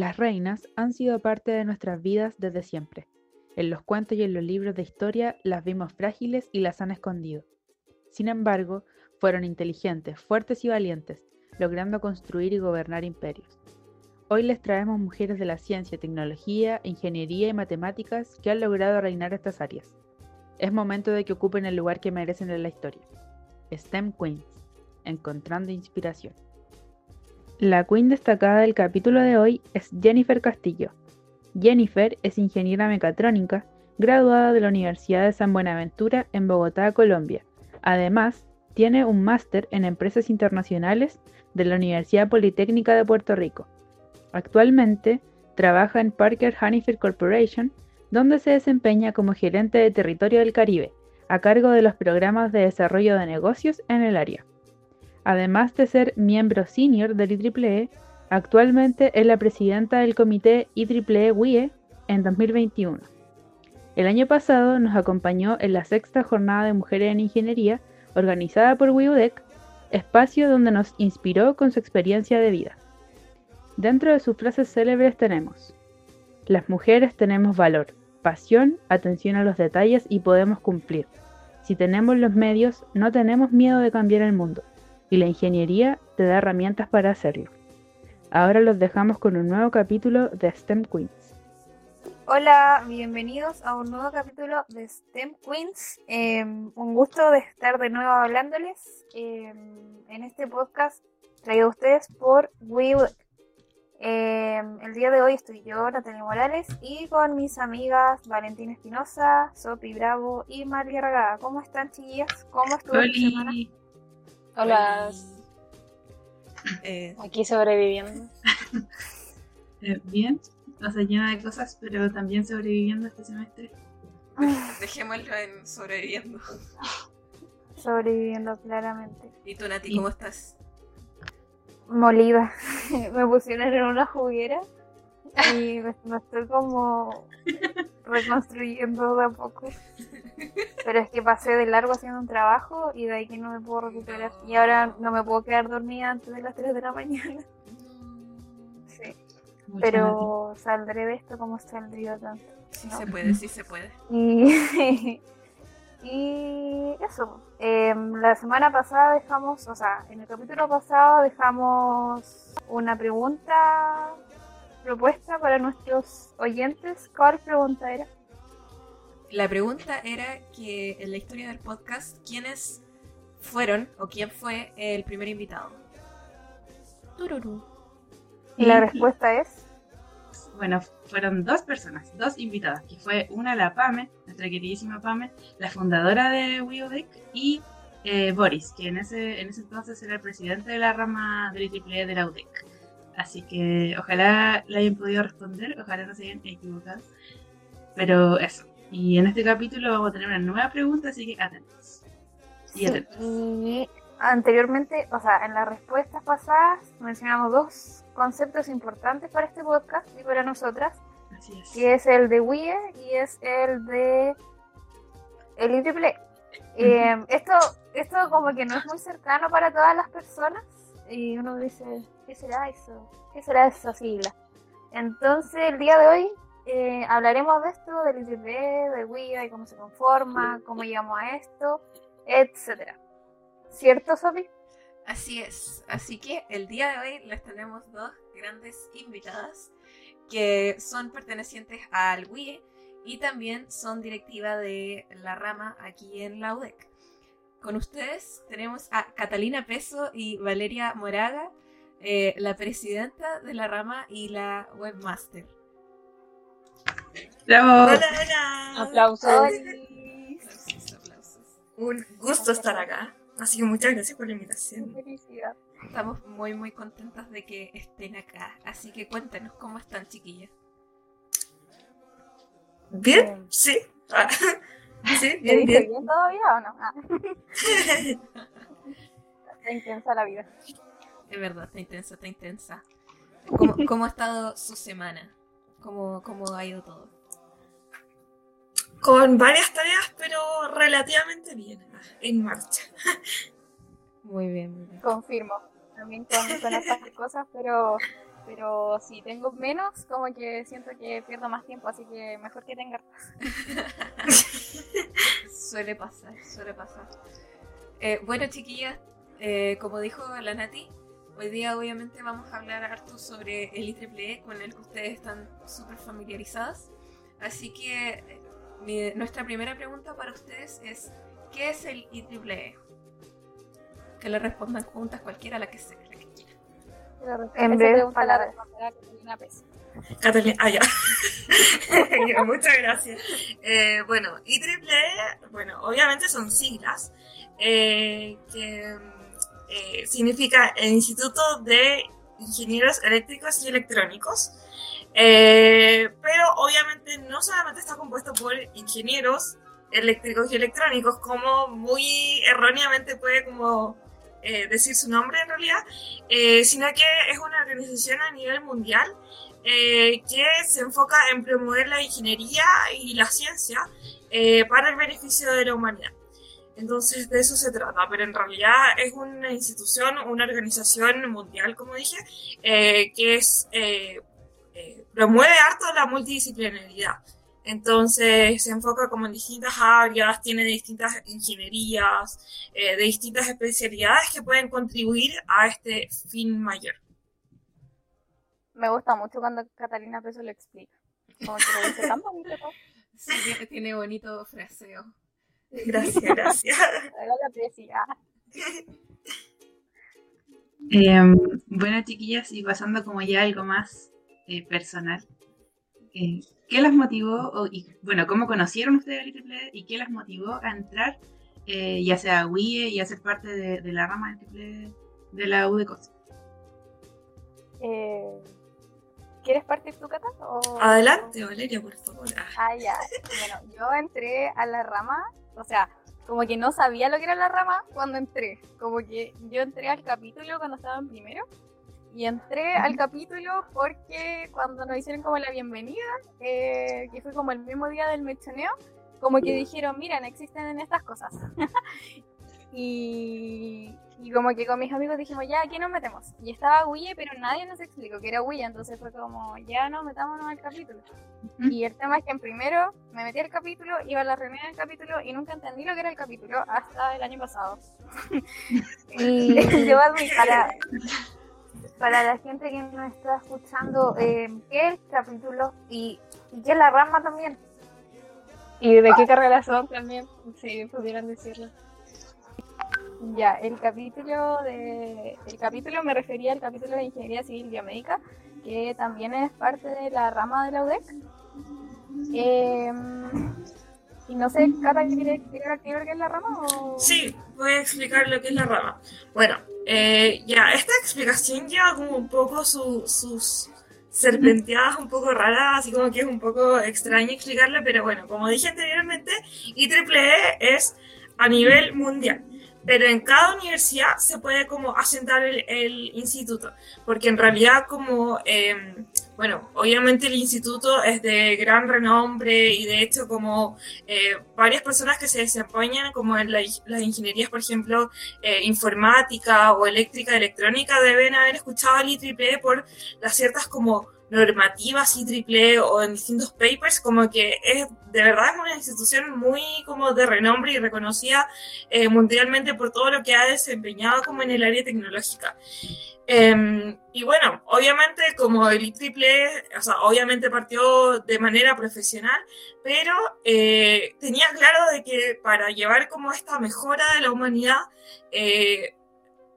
Las reinas han sido parte de nuestras vidas desde siempre. En los cuentos y en los libros de historia las vimos frágiles y las han escondido. Sin embargo, fueron inteligentes, fuertes y valientes, logrando construir y gobernar imperios. Hoy les traemos mujeres de la ciencia, tecnología, ingeniería y matemáticas que han logrado reinar estas áreas. Es momento de que ocupen el lugar que merecen en la historia. STEM Queens, encontrando inspiración. La queen destacada del capítulo de hoy es Jennifer Castillo. Jennifer es ingeniera mecatrónica, graduada de la Universidad de San Buenaventura en Bogotá, Colombia. Además, tiene un máster en empresas internacionales de la Universidad Politécnica de Puerto Rico. Actualmente trabaja en Parker Hannifin Corporation, donde se desempeña como gerente de territorio del Caribe, a cargo de los programas de desarrollo de negocios en el área. Además de ser miembro senior del IEEE, actualmente es la presidenta del comité IEEE WIE en 2021. El año pasado nos acompañó en la sexta jornada de mujeres en ingeniería organizada por WIUDEC, espacio donde nos inspiró con su experiencia de vida. Dentro de sus frases célebres tenemos, las mujeres tenemos valor, pasión, atención a los detalles y podemos cumplir. Si tenemos los medios, no tenemos miedo de cambiar el mundo y la ingeniería te da herramientas para hacerlo. Ahora los dejamos con un nuevo capítulo de STEM Queens. Hola, bienvenidos a un nuevo capítulo de STEM Queens. Em, un gusto de estar de nuevo hablándoles em, en este podcast traído a ustedes por WeWork. Em, el día de hoy estoy yo, Natalia Morales, y con mis amigas Valentina Espinosa, Sopi Bravo y María Ragada. ¿Cómo están, chiquillas? ¿Cómo estuvo la semana? Hola. Eh, Aquí sobreviviendo. Eh, bien, o sea, llena de cosas, pero también sobreviviendo este semestre. Dejémoslo en sobreviviendo. Sobreviviendo, claramente. ¿Y tú, Nati, cómo estás? Molida. me pusieron en una juguera y me estoy como reconstruyendo de a poco. Pero es que pasé de largo haciendo un trabajo y de ahí que no me puedo recuperar. Y ahora no me puedo quedar dormida antes de las 3 de la mañana. Sí. Pero saldré de esto como saldría tanto. Sí se puede, sí se puede. Y, y eso. Em, la semana pasada dejamos, o sea, en el capítulo pasado dejamos una pregunta propuesta para nuestros oyentes. ¿Cuál pregunta era? La pregunta era que en la historia del podcast, ¿quiénes fueron o quién fue el primer invitado? Tururú. Y la respuesta es. Bueno, fueron dos personas, dos invitadas, que fue una la Pame, nuestra queridísima Pame, la fundadora de WIODEC, y eh, Boris, que en ese, en ese entonces era el presidente de la rama del IEEE de la UDEC. Así que ojalá le hayan podido responder, ojalá no se hayan equivocado. Pero eso, y en este capítulo vamos a tener una nueva pregunta, así que atentos. Y atentos. Y anteriormente, o sea, en las respuestas pasadas mencionamos dos conceptos importantes para este podcast y para nosotras. Así es. Que es el de WIE y es el de el IEEE. Eh, esto, esto como que no es muy cercano para todas las personas y uno dice, ¿qué será eso? ¿Qué será esa sigla? Entonces el día de hoy eh, hablaremos de esto, del ITP, de WIA y cómo se conforma, cómo llegamos a esto, etcétera. ¿Cierto, Sophie? Así es. Así que el día de hoy les tenemos dos grandes invitadas que son pertenecientes al WIE y también son directiva de la rama aquí en la UDEC. Con ustedes tenemos a Catalina Peso y Valeria Moraga, eh, la presidenta de la rama y la webmaster. ¡Bravo! Hola, hola. Aplausos. Un gusto estar acá. Así que muchas gracias por la invitación. Felicidad. Estamos muy, muy contentas de que estén acá. Así que cuéntanos cómo están, chiquillas. Bien, sí. Sí, ¿Te bien, dice bien. bien todavía o no? Ah. Está intensa la vida. Es verdad, está intensa, está intensa. ¿Cómo, cómo ha estado su semana? ¿Cómo, ¿Cómo ha ido todo? Con varias tareas, pero relativamente bien. En marcha. Muy bien, muy bien. Confirmo. También con, con estas cosas, pero Pero si tengo menos, como que siento que pierdo más tiempo, así que mejor que tenga suele pasar, suele pasar. Eh, bueno, chiquillas, eh, como dijo la Nati, hoy día obviamente vamos a hablar harto sobre el IEEE con el que ustedes están súper familiarizadas. Así que eh, mi- nuestra primera pregunta para ustedes es, ¿qué es el IEEE? Que le respondan juntas cualquiera la que sea, la que quiera. En breves la palabras. responderá Catalina ah, Muchas gracias. Eh, bueno, IEEE, bueno, obviamente son siglas eh, que eh, significa el Instituto de Ingenieros Eléctricos y Electrónicos. Eh, pero obviamente no solamente está compuesto por ingenieros eléctricos y electrónicos, como muy erróneamente puede como decir su nombre en realidad, sino que es una organización a nivel mundial eh, que se enfoca en promover la ingeniería y la ciencia eh, para el beneficio de la humanidad. Entonces de eso se trata, pero en realidad es una institución, una organización mundial, como dije, eh, que es, eh, eh, promueve harto la multidisciplinaridad. Entonces se enfoca como en distintas áreas, tiene distintas ingenierías, eh, de distintas especialidades que pueden contribuir a este fin mayor. Me gusta mucho cuando Catalina Peso lo explica. Como que lo dice tan bonito. todo. Sí, tiene, tiene bonito fraseo. Gracias, gracias. La. Em, bueno, chiquillas, y pasando como ya a algo más eh, personal, eh, ¿qué las motivó, o, y, bueno, cómo conocieron ustedes el IEEE y qué las motivó a entrar, eh, ya sea a WIE y a ser parte de, de la rama del IEEE de la U de COS? Eh, ¿Quieres partir tu Cata? O... Adelante, Valeria, por favor. Ah, Ah, ya. Bueno, yo entré a la rama, o sea, como que no sabía lo que era la rama cuando entré. Como que yo entré al capítulo cuando estaba en primero. Y entré al capítulo porque cuando nos hicieron como la bienvenida, eh, que fue como el mismo día del mechoneo, como que dijeron, miren, existen estas cosas. y, y como que con mis amigos dijimos, ya, aquí nos metemos. Y estaba Wille, pero nadie nos explicó que era Wille, entonces fue como, ya no, metámonos al capítulo. Y el tema es que en primero me metí al capítulo, iba a la reunión del capítulo y nunca entendí lo que era el capítulo hasta el año pasado. y debo admitir, para, para la gente que nos está escuchando, eh, ¿qué es el capítulo y, y qué es la rama también? ¿Y de qué carrera son también? Si pudieran decirlo. Ya, el capítulo de el capítulo me refería al capítulo de Ingeniería Civil Biomédica, que también es parte de la rama de la UDEC. Eh, y no sé, Cata, ¿quieres explicar qué es la rama? O... Sí, voy a explicar lo que es la rama. Bueno, eh, ya, esta explicación lleva como un poco su- sus serpenteadas un poco raras, así como que es un poco extraño explicarle, pero bueno, como dije anteriormente, IEEE es a nivel mundial. Pero en cada universidad se puede como asentar el, el instituto, porque en realidad como, eh, bueno, obviamente el instituto es de gran renombre y de hecho como eh, varias personas que se desempeñan como en la- las ingenierías, por ejemplo, eh, informática o eléctrica, electrónica, deben haber escuchado el IEEE por las ciertas como normativas IEEE o en distintos papers, como que es de verdad una institución muy como de renombre y reconocida eh, mundialmente por todo lo que ha desempeñado como en el área tecnológica. Eh, y bueno, obviamente como el IEEE, o sea, obviamente partió de manera profesional, pero eh, tenía claro de que para llevar como esta mejora de la humanidad eh,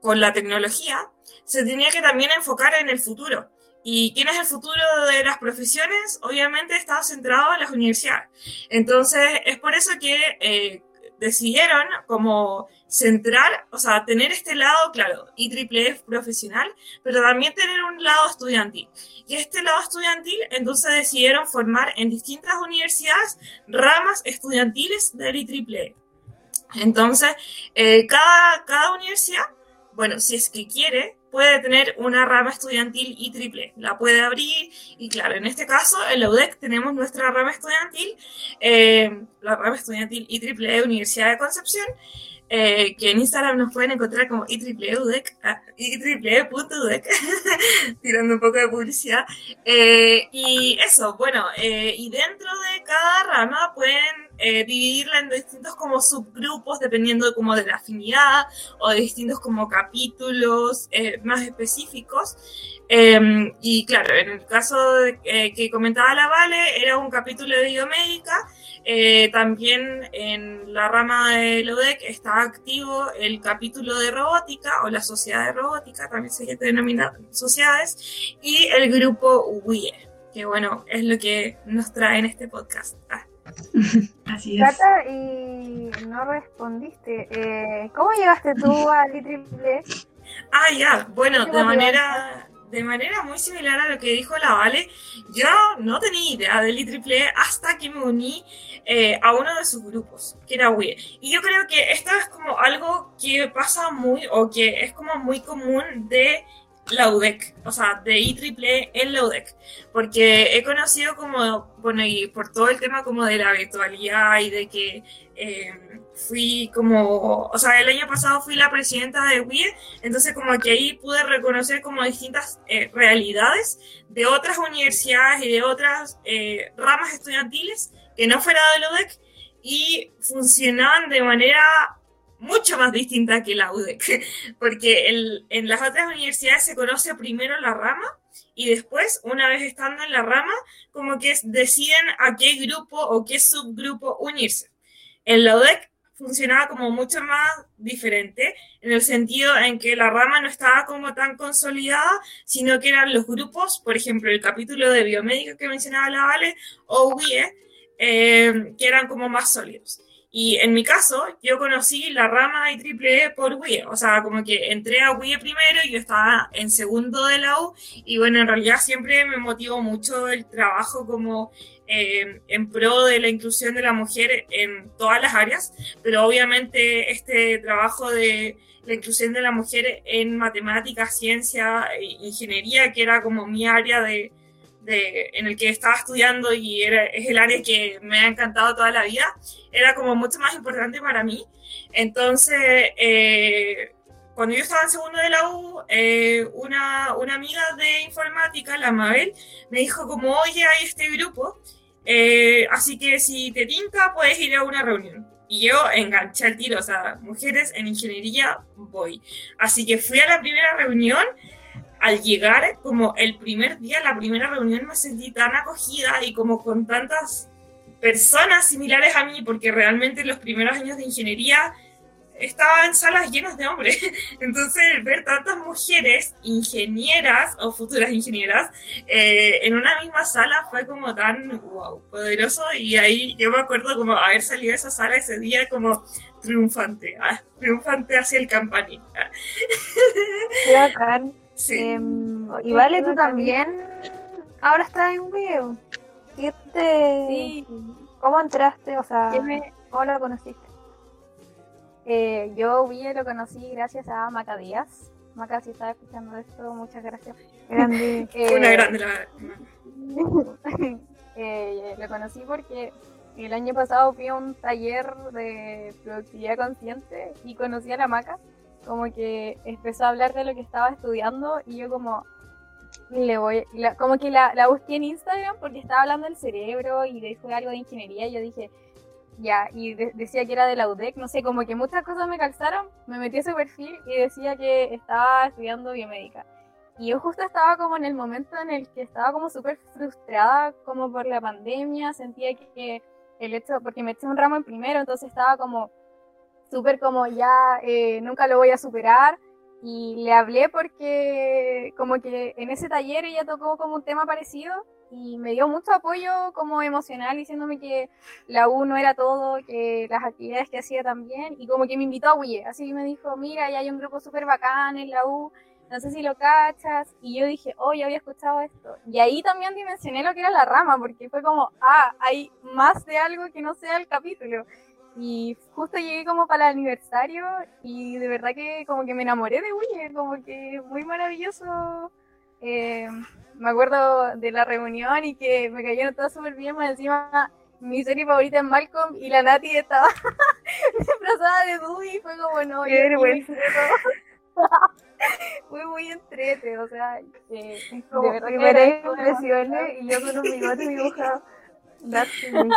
con la tecnología, se tenía que también enfocar en el futuro. ¿Y quién es el futuro de las profesiones? Obviamente está centrado en las universidades. Entonces, es por eso que eh, decidieron como centrar, o sea, tener este lado, claro, IEEE profesional, pero también tener un lado estudiantil. Y este lado estudiantil, entonces decidieron formar en distintas universidades ramas estudiantiles del IEEE. Entonces, eh, cada, cada universidad, bueno, si es que quiere, puede tener una rama estudiantil IEEE, la puede abrir y claro, en este caso en la UDEC tenemos nuestra rama estudiantil, eh, la rama estudiantil IEEE Universidad de Concepción, eh, que en Instagram nos pueden encontrar como itriple.udec, ah, itriple.udec, tirando un poco de publicidad. Eh, y eso, bueno, eh, y dentro de cada rama pueden eh, dividirla en distintos como subgrupos dependiendo como de la afinidad o de distintos como capítulos eh, más específicos. Em, y claro, en el caso de- eh, que comentaba la Vale, era un capítulo de biomédica. Eh, también en la rama de LODEC está activo el capítulo de robótica o la sociedad de robótica, también se denomina sociedades, y el grupo WIE, que bueno, es lo que nos trae en este podcast. Ah. Así es. Cata, y no respondiste. Eh, ¿Cómo llegaste tú al IEEE? Ah, ya, bueno, ¿Qué de manera, de manera muy similar a lo que dijo la Vale, yo no tenía idea del IEEE hasta que me uní eh, a uno de sus grupos, que era WIE. Y yo creo que esto es como algo que pasa muy, o que es como muy común de la UDEC, o sea, de IEEE en la UDEC, porque he conocido como, bueno, y por todo el tema como de la virtualidad y de que eh, fui como, o sea, el año pasado fui la presidenta de WIE, entonces como que ahí pude reconocer como distintas eh, realidades de otras universidades y de otras eh, ramas estudiantiles que no fuera de la UDEC y funcionaban de manera mucho más distinta que la UDEC, porque el- en las otras universidades se conoce primero la rama y después, una vez estando en la rama, como que deciden a qué grupo o qué subgrupo unirse. En la UDEC funcionaba como mucho más diferente, en el sentido en que la rama no estaba como tan consolidada, sino que eran los grupos, por ejemplo, el capítulo de biomédica que mencionaba la Vale, o WIE, eh, que eran como más sólidos. Y en mi caso, yo conocí la rama IEEE por WIE, o sea, como que entré a WIE primero y yo estaba en segundo de la U, y bueno, en realidad siempre me motivó mucho el trabajo como eh, en pro de la inclusión de la mujer en todas las áreas, pero obviamente este trabajo de la inclusión de la mujer en matemáticas, ciencia, e ingeniería, que era como mi área de, de, en el que estaba estudiando y era, es el área que me ha encantado toda la vida, era como mucho más importante para mí. Entonces, eh, cuando yo estaba en segundo de la U, eh, una, una amiga de informática, la Mabel, me dijo como, oye, hay este grupo, eh, así que si te tinca, puedes ir a una reunión. Y yo enganché el tiro, o sea, mujeres en ingeniería, voy. Así que fui a la primera reunión. Al llegar, como el primer día, la primera reunión, me sentí tan acogida y como con tantas personas similares a mí, porque realmente los primeros años de ingeniería estaba en salas llenas de hombres. Entonces, ver tantas mujeres ingenieras o futuras ingenieras eh, en una misma sala fue como tan wow, poderoso. Y ahí yo me acuerdo como haber salido de esa sala ese día como triunfante, ah, triunfante hacia el campanil. Sí. Em, y vale, tú también ahora estás en un video. ¿Qué te... Sí, ¿Cómo entraste? O sea, ¿Qué me- ¿cómo lo conociste? eh, yo vi lo conocí gracias a Maca Díaz. Maca, si estás escuchando esto, muchas gracias. Grande. Eh, Una grande la... eh, lo conocí porque el año pasado fui a un taller de productividad consciente y conocí a la Maca. Como que empezó a hablar de lo que estaba estudiando y yo como le voy, la- como que la, la busqué en Instagram porque estaba hablando del cerebro y dijo algo de ingeniería y yo dije, ya, y de- decía que era de la UDEC, no sé, como que muchas cosas me calzaron, me metí a su perfil y decía que estaba estudiando biomédica. Y yo justo estaba como en el momento en el que estaba como súper frustrada como por la pandemia, sentía que el hecho, porque me eché un ramo en primero, entonces estaba como súper como ya eh, nunca lo voy a superar. Y le hablé porque como que en ese taller ella tocó como un tema parecido y me dio mucho apoyo como emocional diciéndome que la U no era todo, que las actividades que hacía también y como que me invitó a WIE, así me dijo, mira, ya hay un grupo súper bacán en la U, no sé si lo cachas, y yo dije, oh, ya había escuchado esto. Y ahí también dimensioné lo que era la rama, porque fue como, ah, hay más de algo que no sea el capítulo. Y justo llegué como para el aniversario y de verdad que como que me enamoré de Wii, como que muy maravilloso. Eh, me acuerdo de la reunión y que me cayeron todas súper bien, más encima mi serie favorita es Malcolm y la Nati estaba disfrazada de Dewey y fue como no. Qué yo- vergüenza. Fue muy entrete, o sea, eh, Como de verdad que primeras impresiones y yo con un bigote dibujado. That's me.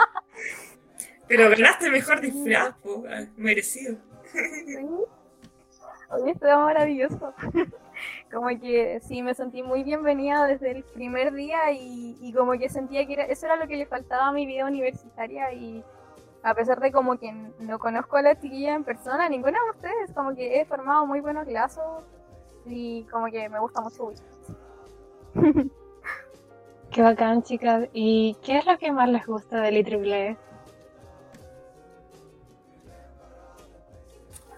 Pero ganaste mejor disfraz, po, merecido. Oye, esto maravilloso. Como que sí, me sentí muy bienvenida desde el primer día y, y como que sentía que era- eso era lo que le faltaba a mi vida universitaria y a pesar de como que no conozco a la chiquilla en persona, ninguna de ustedes, como que he formado muy buenos lazos y como que me gusta mucho. Qué bacán, chicas. ¿Y qué es lo que más les gusta del IEEE?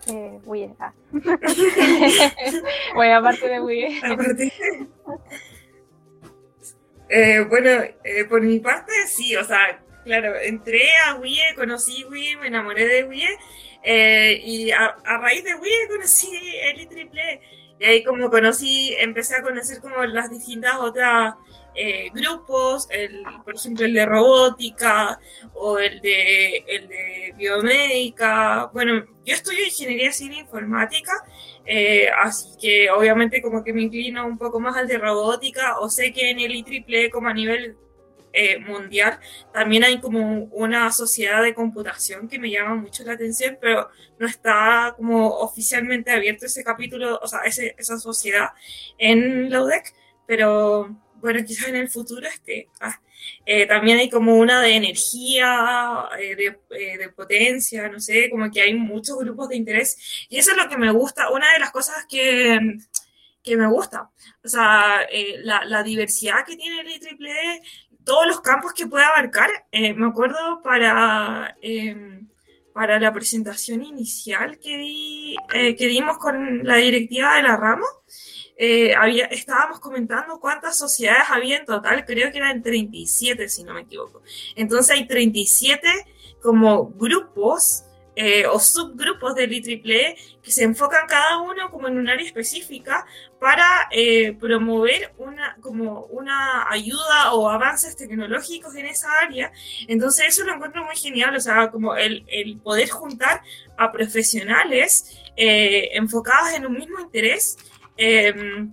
Eh, Wii, ah. Bueno, aparte de Wii. Aparte. Eh, bueno, eh, por mi parte, sí, o sea, claro, entré a WIE, conocí WIE, me enamoré de WIE, eh, y a, a raíz de WIE conocí el IEEE. Y ahí como conocí, empecé a conocer como las distintas otras eh, grupos, el, por ejemplo el de robótica o el de, el de biomédica. Bueno, yo estudio ingeniería civil informática, eh, así que obviamente como que me inclino un poco más al de robótica o sé que en el IEEE como a nivel eh, mundial también hay como una sociedad de computación que me llama mucho la atención, pero no está como oficialmente abierto ese capítulo, o sea, ese, esa sociedad en la UDEC, pero bueno, quizás en el futuro esté. Ah, eh, también hay como una de energía, eh, de, eh, de potencia, no sé, como que hay muchos grupos de interés y eso es lo que me gusta, una de las cosas que, que me gusta, o sea, la, la diversidad que tiene el IEEE, todos los campos que puede abarcar, me acuerdo para, para la presentación inicial que, di, eh, que dimos con la directiva de la rama, eh, había, estábamos comentando cuántas sociedades había en total, creo que eran 37 si no me equivoco. Entonces hay 37 como grupos eh, o subgrupos del IEEE que se enfocan cada uno como en un área específica para eh, promover una, como una ayuda o avances tecnológicos en esa área. Entonces eso lo encuentro muy genial, o sea, como el, el poder juntar a profesionales eh, enfocados en un mismo interés eh,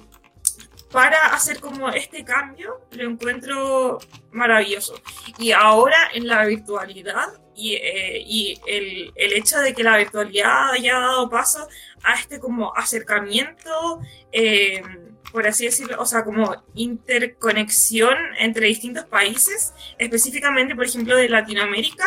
para hacer como este cambio, lo encuentro maravilloso. Y ahora en la virtualidad y, eh, y el, el, hecho de que la virtualidad haya dado paso a este como acercamiento, eh, por así decirlo, o sea, como interconexión entre distintos países, específicamente, por ejemplo, de Latinoamérica,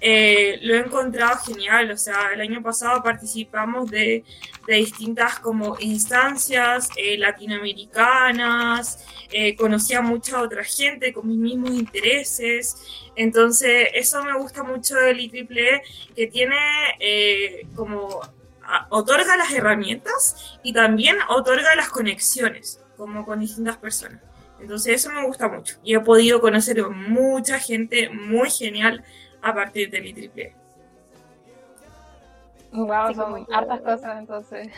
eh, lo he encontrado genial. O sea, el año pasado participamos de, de distintas como instancias eh, latinoamericanas, eh, conocí a mucha otra gente con mis mismos intereses. Entonces, eso me gusta mucho del IEEE, que tiene eh, como a, otorga las herramientas y también otorga las conexiones, como con distintas personas. Entonces, eso me gusta mucho. Y he podido conocer mucha gente muy genial a partir del IEEE. Wow, Sí, son como que- hartas cosas entonces.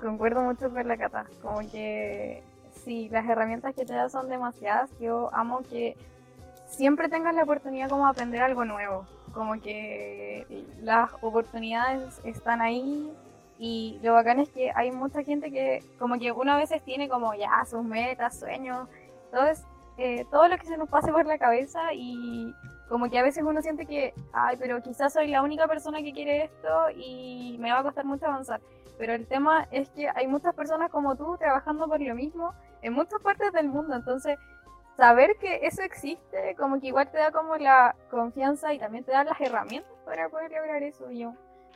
Concuerdo mucho con la Cata, como que sí, las herramientas que te da son demasiadas. Yo amo que siempre tengas la oportunidad como de aprender algo nuevo, como que las oportunidades están ahí y lo bacán es que hay mucha gente que como que uno a veces tiene como ya sus metas, sueños, entonces eh, todo lo que se nos pase por la cabeza y como que a veces uno siente que, ay, pero quizás soy la única persona que quiere esto y me va a costar mucho avanzar. Pero el tema es que hay muchas personas como tú trabajando por lo mismo en muchas partes del mundo. Entonces, saber que eso existe, como que igual te da como la confianza y también te da las herramientas para poder lograr eso. Y yo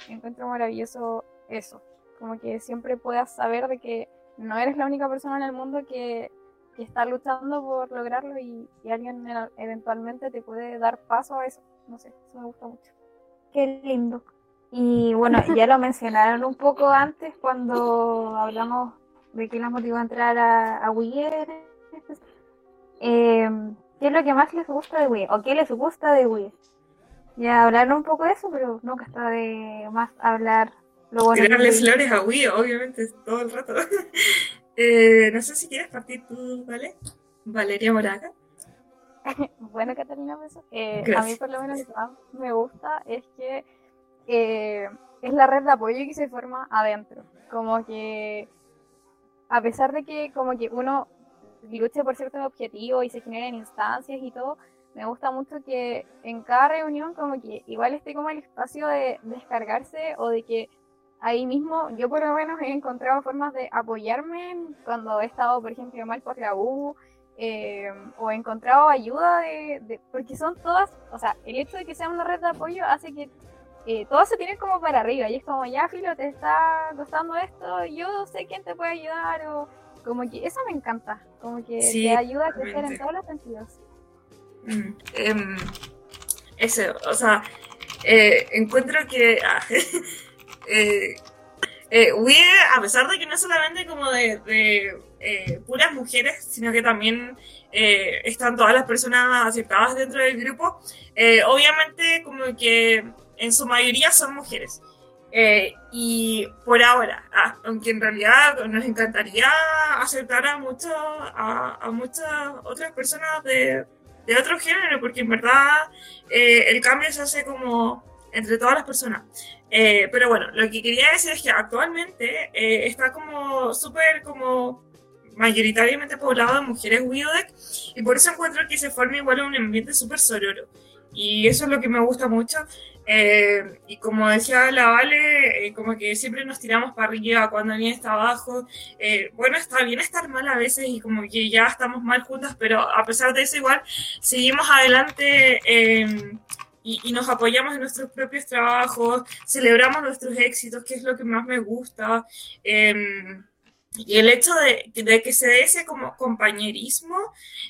encuentro maravilloso eso. Como que siempre puedas saber de que no eres la única persona en el mundo que, que está luchando por lograrlo y, y alguien eventualmente te puede dar paso a eso. No sé, eso me gusta mucho. Qué lindo. Y bueno, ya lo mencionaron un poco antes cuando hablamos de qué las motivó a entrar a, a Wii. Eh, ¿Qué es lo que más les gusta de Wii? ¿O qué les gusta de Wii? Ya hablaron un poco de eso, pero nunca está de más hablar lo bueno Tirarle flores a Wii, obviamente, todo el rato. Eh, no sé si quieres partir tú, ¿vale? Valeria Moraga. bueno, Catalina, eso. Eh, a mí por lo menos lo que más me gusta es que eh, es la red de apoyo que se forma adentro. Como que a pesar de que como que uno luche por ciertos objetivos y se generen instancias y todo, me gusta mucho que en cada reunión como que igual esté como el espacio de descargarse o de que ahí mismo yo por lo menos he encontrado formas de apoyarme cuando he estado, por ejemplo, mal por la U eh, o he encontrado ayuda de, de- porque son todas, o sea, el hecho de que sea una red de apoyo hace que eh, todos se tienen como para arriba y es como, ya, Filo, te está costando esto, yo sé quién te puede ayudar o como que eso me encanta, como que Sí, te ayuda a crecer en todos los sentidos. Mm, em, eso, o sea, eh, encuentro que ah, eh, eh, a pesar de que no solamente como de, eh, puras mujeres, sino que también eh, están todas las personas aceptadas dentro del grupo, obviamente como que en su mayoría son mujeres. Y por ahora, ah, aunque en realidad nos encantaría aceptar a, a, muchas otras personas de, de otro género, porque en verdad el cambio se hace como entre todas las personas. Eh, pero bueno, lo que quería decir es que actualmente eh, está como súper como mayoritariamente poblado de mujeres Wildec y por eso encuentro que se forma igual un ambiente súper sororo. Y eso es lo que me gusta mucho. Eh, y como decía la Vale, eh, como que siempre nos tiramos para arriba cuando alguien está abajo. Eh, bueno, está bien estar mal a veces y como que ya estamos mal juntas, pero a pesar de eso igual seguimos adelante eh, y, y nos apoyamos en nuestros propios trabajos, celebramos nuestros éxitos, que es lo que más me gusta. Eh, y el hecho de, de que se dé ese como compañerismo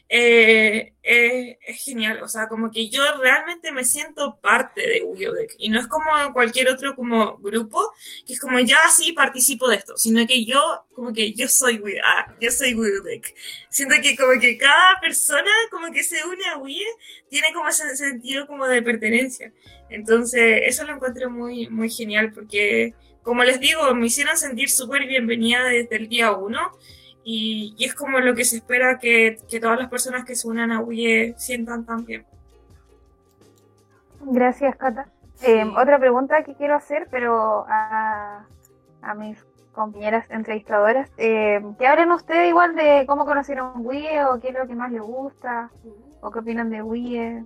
eh, es genial. O sea, como que yo realmente me siento parte de Wildec. Y no es como cualquier otro como grupo, que es como ya sí participo de esto, sino que yo, como que yo soy ah, yo soy Wildec. Siento que como que cada persona como que se une a Wii tiene como ese sentido como de pertenencia. Entonces, eso lo encuentro muy, muy genial porque, como les digo, me hicieron sentir súper bienvenida desde el día uno y, y es como lo que se espera que, que todas las personas que se unan a Wii sientan también. Gracias, Cata. Eh, otra pregunta que quiero hacer, pero a, a mis compañeras entrevistadoras. Eh, que hablen ustedes igual de cómo conocieron Wii o qué es lo que más les gusta o qué opinan de Wii.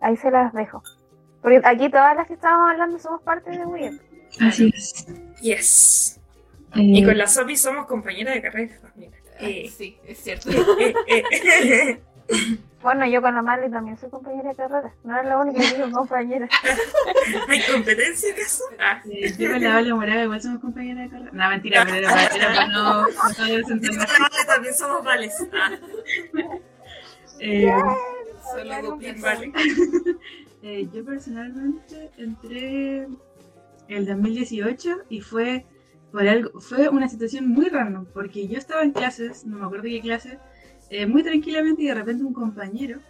Ahí se las dejo. Porque aquí todas las que estábamos hablando somos parte de Wii. Así es. Yes. Eh, Y con la Sophie somos compañeras de carrera también. Eh, Sí, es cierto. eh, Bueno, yo con la Mali también soy compañera de carrera. No era la única que soy compañera. ¿Hay competencia acaso? Ah, yo con la Ola Morada igual somos compañeras de carrera. No, mentira, pero era para, era para no, no yo con la Vale también somos vales. Ah, Eh, Solo vale. Eh, yo personalmente entré el 2018 y fue por algo, fue una situación muy random, porque yo estaba en clases, no me acuerdo qué clase, eh, muy tranquilamente y de repente un compañero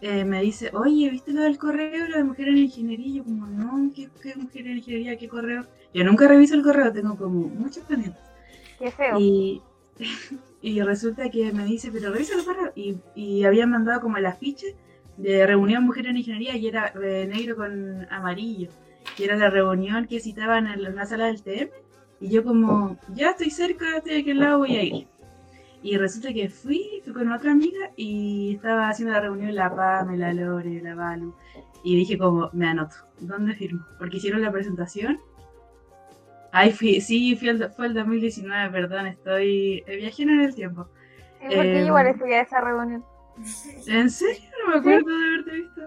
eh, me dice, oye, ¿viste lo del correo, lo de mujer en ingeniería? Y yo como, no, ¿qué, qué mujer en ingeniería? ¿Qué correo? Yo nunca reviso el correo, tengo como muchos pendientes. Qué feo. Y, y resulta que me dice, pero revisa el correo. Y, y habían mandado como el afiche de reunión Mujer en Ingeniería y era eh, negro con amarillo. Y era la reunión que citaban en la, sala del TM. Y yo como, ya estoy cerca, estoy de aquel lado, voy a ir. Y resulta que fui, fui con otra amiga y estaba haciendo la reunión la Pame, la Lore, la Balu. Y dije como, me anoto, ¿dónde firmo? Porque hicieron la presentación. Ahí fui, sí, fui el, fue el 2019, perdón, estoy eh, viajero en el tiempo. Sí, porque eh, yo igual estuve a esa reunión. ¿En serio? No me acuerdo de haberte visto.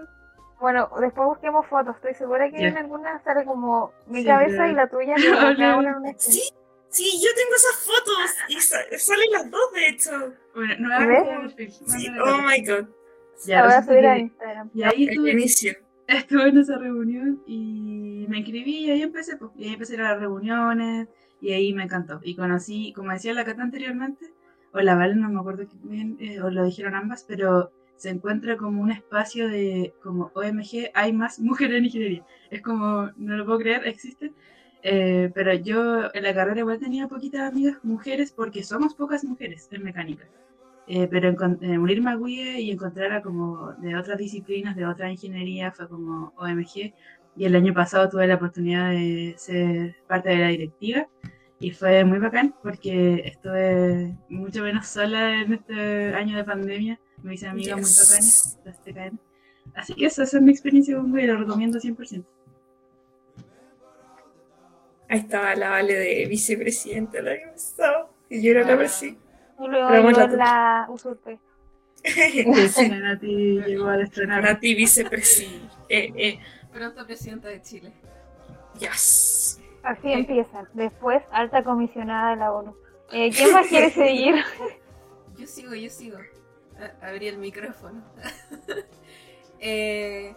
Bueno, después busquemos fotos. Estoy segura que Ya. en alguna sale como mi Sí, cabeza y la tuya, pero una. Sí, sí, yo tengo esas fotos y sa- salen las dos, de hecho. Bueno, no me acuerdo del perfil. Sí, oh my god, Ya, La voy a resulta subir a Instagram. Y ahí el estuve, inicio. estuve en esa reunión y me inscribí y ahí empecé, pues. Y ahí empecé a ir a las reuniones y ahí me encantó. Y conocí, como decía la Cata anteriormente, o la Vale, no me acuerdo bien, eh, o lo dijeron ambas, pero se encuentra como un espacio de, como OMG, hay más mujeres en ingeniería. Es como, no lo puedo creer, existe. Eh, pero yo en la carrera igual tenía poquitas amigas mujeres porque somos pocas mujeres en mecánica. Eh, pero encon- eh, unirme a WIE y encontrar a como de otras disciplinas, de otra ingeniería, fue como OMG. Y el año pasado tuve la oportunidad de ser parte de la directiva y fue muy bacán porque estuve mucho menos sola en este año de pandemia. Me hice amigas muy Yes. bacanas, las TKM. Así que eso, esa es mi experiencia con WIE, lo recomiendo 100%. Ahí estaba la Vale de vicepresidenta el año pasado. Y yo era la Ah. presi. Y luego Pero bueno, yo la usurpé. La Nati llegó a estrenar. Nati vicepresidenta. Eh, eh, Pronto presidenta de Chile. yes. Así empiezan. Después, alta comisionada de la ONU. Eh, ¿Quién más quiere seguir? Yo sigo, yo sigo. A- abrí el micrófono. Eh,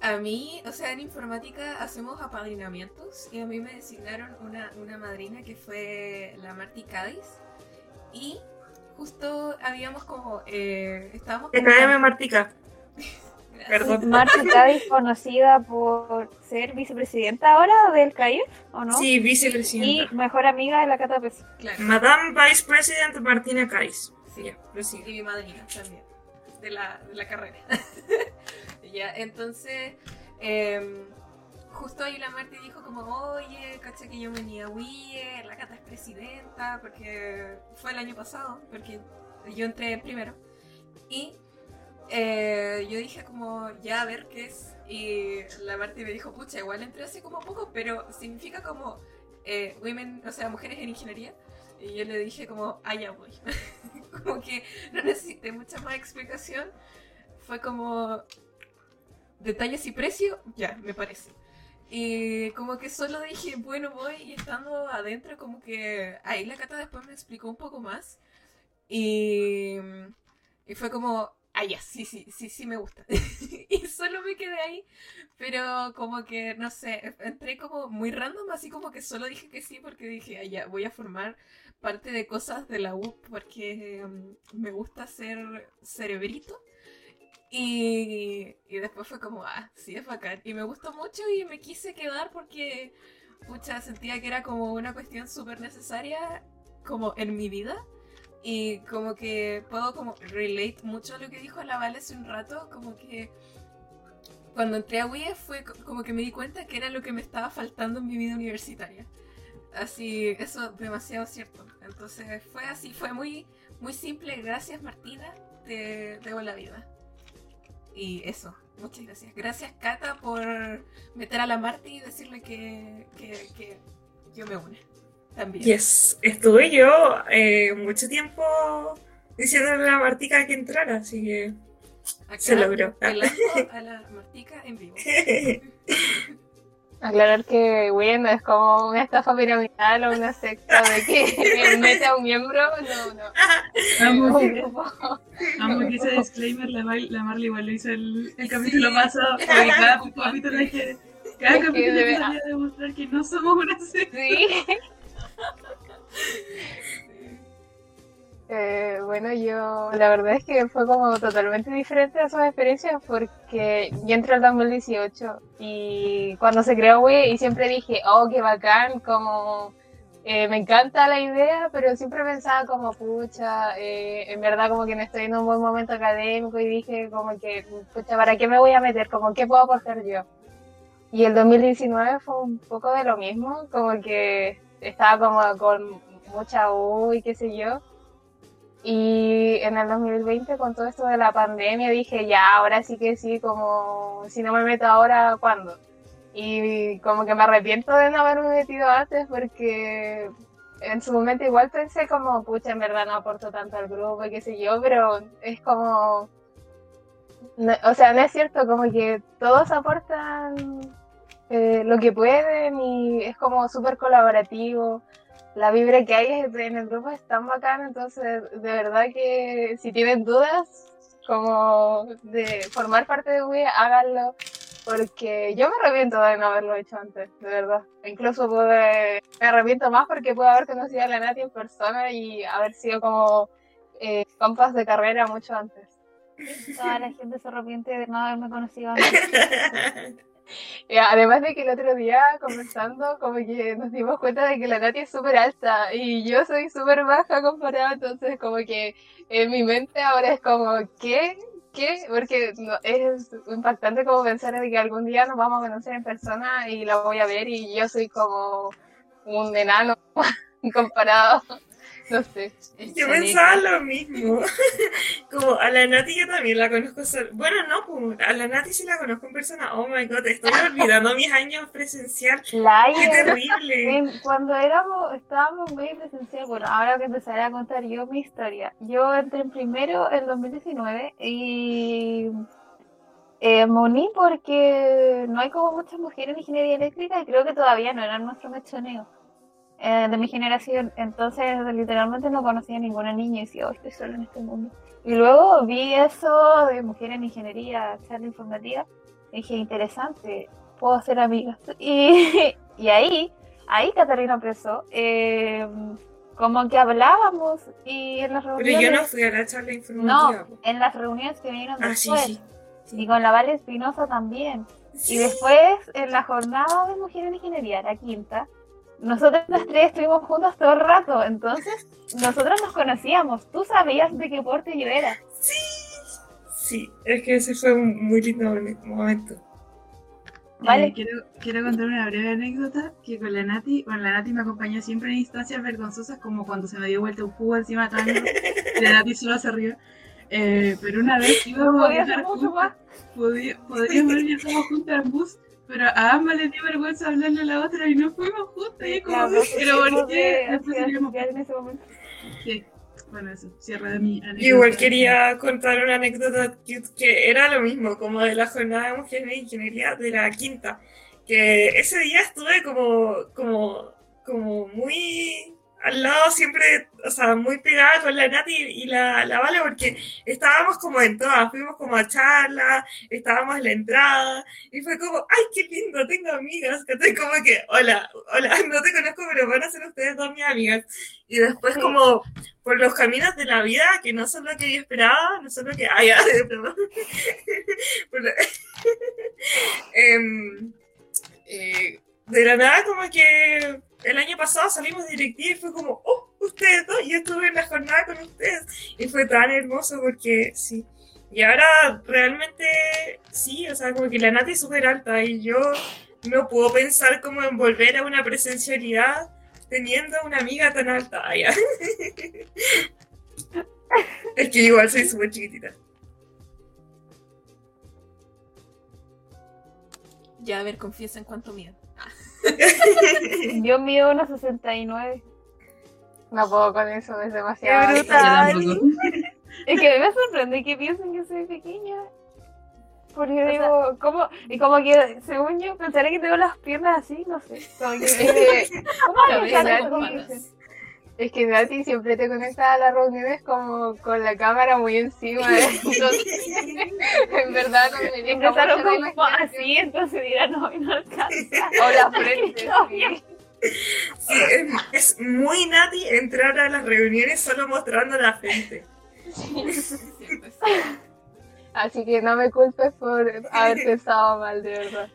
a mí, o sea, en informática hacemos apadrinamientos y a mí me designaron una, una madrina que fue la Marti Cádiz. Y justo habíamos como. Eh, estábamos como- Martica. Perdón. Marta Cádiz, conocida por ser vicepresidenta ahora del CAIF, ¿o no? Sí, Y vicepresidenta. mejor amiga de la Cata Pez. Claro, Madame Vice President Martina Cais. sí, Ya, prosigue. y mi madrina también, de la, de la carrera. ya, entonces, em, justo ahí la Marti dijo como, oye, caché que yo venía a WIE, la Cata es presidenta, porque fue el año pasado, porque yo entré primero. Y eh, yo dije como, ya a ver qué es. Y la Marti me dijo, pucha, igual entré hace como poco, pero significa como eh, women, o sea, mujeres en ingeniería. Y yo le dije como, ah, ya voy. como que no necesité mucha más explicación. Fue como detalles y precio, ya, me parece. Y como que solo dije, bueno, voy y estando adentro, como que ahí la Cata después me explicó un poco más. Y, y fue como, ah, ya, sí, sí, sí, sí me gusta. y solo me quedé ahí, pero como que, no sé, entré como muy random, así como que solo dije que sí porque dije, ah, ya, voy a formar parte de cosas de la U porque um, me gusta ser cerebrito. Y, y después fue como, ah, sí, es bacán. Y me gustó mucho y me quise quedar porque, pucha, sentía que era como una cuestión súper necesaria como en mi vida. Y como que puedo como relate mucho a lo que dijo la Vale hace un rato, como que cuando entré a WIE fue co- como que me di cuenta que era lo que me estaba faltando en mi vida universitaria. Así, eso demasiado cierto. Entonces fue así, fue muy, muy simple. Gracias Martina, te debo la vida. Y eso, muchas gracias. Gracias Cata por meter a la Marti y decirle que, que, que yo me une. También. Yes, estuve yo eh, mucho tiempo diciéndole a la Martica que entrara, así que Acá, se logró. a la Martica en vivo. Aclarar que Wii no es como una estafa piramidal o una secta de que mete a un miembro. No, no. Amo, Un que- grupo. amo que ese disclaimer la, la Marley igual lo hizo el, el capítulo pasado. Porque cada capítulo hay que. Cada Es que capítulo de hay que demostrar que no somos una secta. Sí. Eh, bueno, yo la verdad es que fue como totalmente diferente a esas experiencias porque yo entré en 2018 y cuando se creó Wii y siempre dije, oh, qué bacán, como eh, me encanta la idea, pero siempre pensaba como, pucha, eh, en verdad como que no estoy en un buen momento académico y dije como que, pucha, ¿para qué me voy a meter? Como, ¿qué puedo aportar yo? Y el 2019 fue un poco de lo mismo, como que estaba como con mucha U y qué sé yo. Y en el 2020, con todo esto de la pandemia, dije, ya, ahora sí que sí, como si no me meto ahora, ¿cuándo? Y como que me arrepiento de no haberme metido antes porque en su momento igual pensé como, pucha, en verdad no aporto tanto al grupo y qué sé yo, pero es como, o sea, no es cierto, como que todos aportan eh, lo que pueden y es como súper colaborativo la vibra que hay en el grupo es tan bacana, entonces de verdad que si tienen dudas como de formar parte de WE, háganlo, porque yo me arrepiento de no haberlo hecho antes, de verdad. Incluso pude, me arrepiento más porque pude haber conocido a la Nati en persona y haber sido como eh, compas de carrera mucho antes. Toda la gente se arrepiente de no haberme conocido antes. Eh, Además de que el otro día conversando, como que nos dimos cuenta de que la Nati es súper alta y yo soy súper baja comparada, entonces como que en mi mente ahora es como, ¿qué? ¿Qué? Porque es impactante como pensar en que algún día nos vamos a conocer en persona y la voy a ver y yo soy como un enano comparado, no sé. El Yo pensaba lo mismo. Como a la Nati yo también la conozco. Bueno, no, pues, a la Nati sí la conozco en persona. Oh my god, estoy olvidando mis años presencial. ¡Qué terrible! cuando éramos, estábamos muy presencial, bueno, ahora que empezaré a contar yo mi historia. Yo entré en primero en 2019 y eh, me uní porque no hay como muchas mujeres en ingeniería eléctrica y creo que todavía no era nuestro mechoneo eh, de mi generación. Entonces, literalmente no conocía a ninguna niña y decía, oh, estoy sola en este mundo. Y luego vi eso de mujeres en ingeniería, charla informativa, y dije, interesante, puedo hacer amigas. Y, y ahí, ahí Catalina empezó, eh, como que hablábamos y en las Pero reuniones... yo no fui a la charla informativa. No, en las reuniones que vinieron Ah, sí, después. sí. Y con la Vale Espinosa también. Sí. Y después, en la jornada de Mujer en Ingeniería, la quinta, nosotras las tres estuvimos juntas todo el rato. Entonces, nosotras nos conocíamos. Tú sabías de qué porte yo era. Sí, es que ese fue un muy lindo momen- momento. Vale. Eh, quiero, quiero contar una breve anécdota que con la Nati, bueno, la Nati me acompañó siempre en instancias vergonzosas como cuando se me dio vuelta un jugo encima de todo el mundo, y la Nati solo se rió. Eh, pero una vez íbamos a viajar hacer mucho más. juntas, podí- podríamos haber viajado juntas en bus, pero a ambas les dio vergüenza hablarle a la otra y no fuimos juntas. Y es como, dos pero ¿por qué? que Después seríamos en ese momento. Sí, bueno, eso, cierre de mi anécdota. Igual quería contar una anécdota que, que era lo mismo, como de la jornada de mujeres de ingeniería de la quinta, que ese día estuve como, como, como muy al lado siempre, o sea, muy pegada con la Nati y la, la Vale, porque estábamos como en todas, fuimos como a charla, estábamos en la entrada, y fue como, ay, qué lindo, tengo amigas, que estoy como que, hola, hola, no te conozco, pero van a ser ustedes dos mis amigas. Y después Sí. como por los caminos de la vida, que no son lo que yo esperaba, no son lo que... Ay, perdón. Em, eh, de la nada como que el año pasado salimos de directiva y fue como, oh, ustedes dos, yo estuve en la jornada con ustedes. Y fue tan hermoso porque sí. Y ahora realmente sí, o sea, como que la Nati es súper alta y yo no puedo pensar como en volver a una presencialidad teniendo una amiga tan alta. Ya. Es que igual soy súper chiquitita. Ya, a ver, confiesa en cuánto mide. Yo mido unos 69. No puedo con eso, es ¡Qué demasiado. Yo brutal! Es que me sorprende que piensen que soy pequeña. Porque sea- digo, ¿cómo? Y como que, según yo, pensaré que tengo las piernas así, no sé. Como que, ¿Cómo Está es que Nati siempre te conecta a las reuniones como con la cámara muy encima. Entonces, en verdad no me Empezaron como así, entonces dirán, no, no alcanza. O la frente. Sí. Sí, es, es muy nati entrar a las reuniones solo mostrando la frente. Sí. Así que no me culpes por haber pensado mal, de verdad.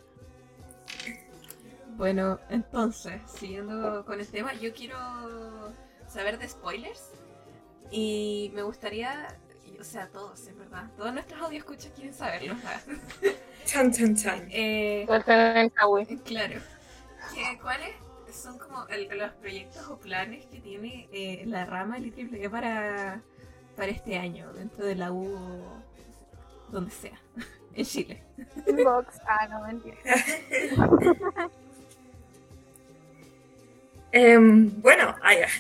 Bueno, entonces, siguiendo con el tema, yo quiero saber de spoilers. Y me gustaría, o sea, todos, en verdad, todos nuestros audio escuchas quieren saberlo. Chan, chan, chan. Eh, claro. ¿Qué- ¿Cuáles son como el- los proyectos o planes que tiene eh, la rama del IEEE para, para este año, dentro de la U o donde sea, en Chile? Inbox. Ah, no, mentira. Em, bueno,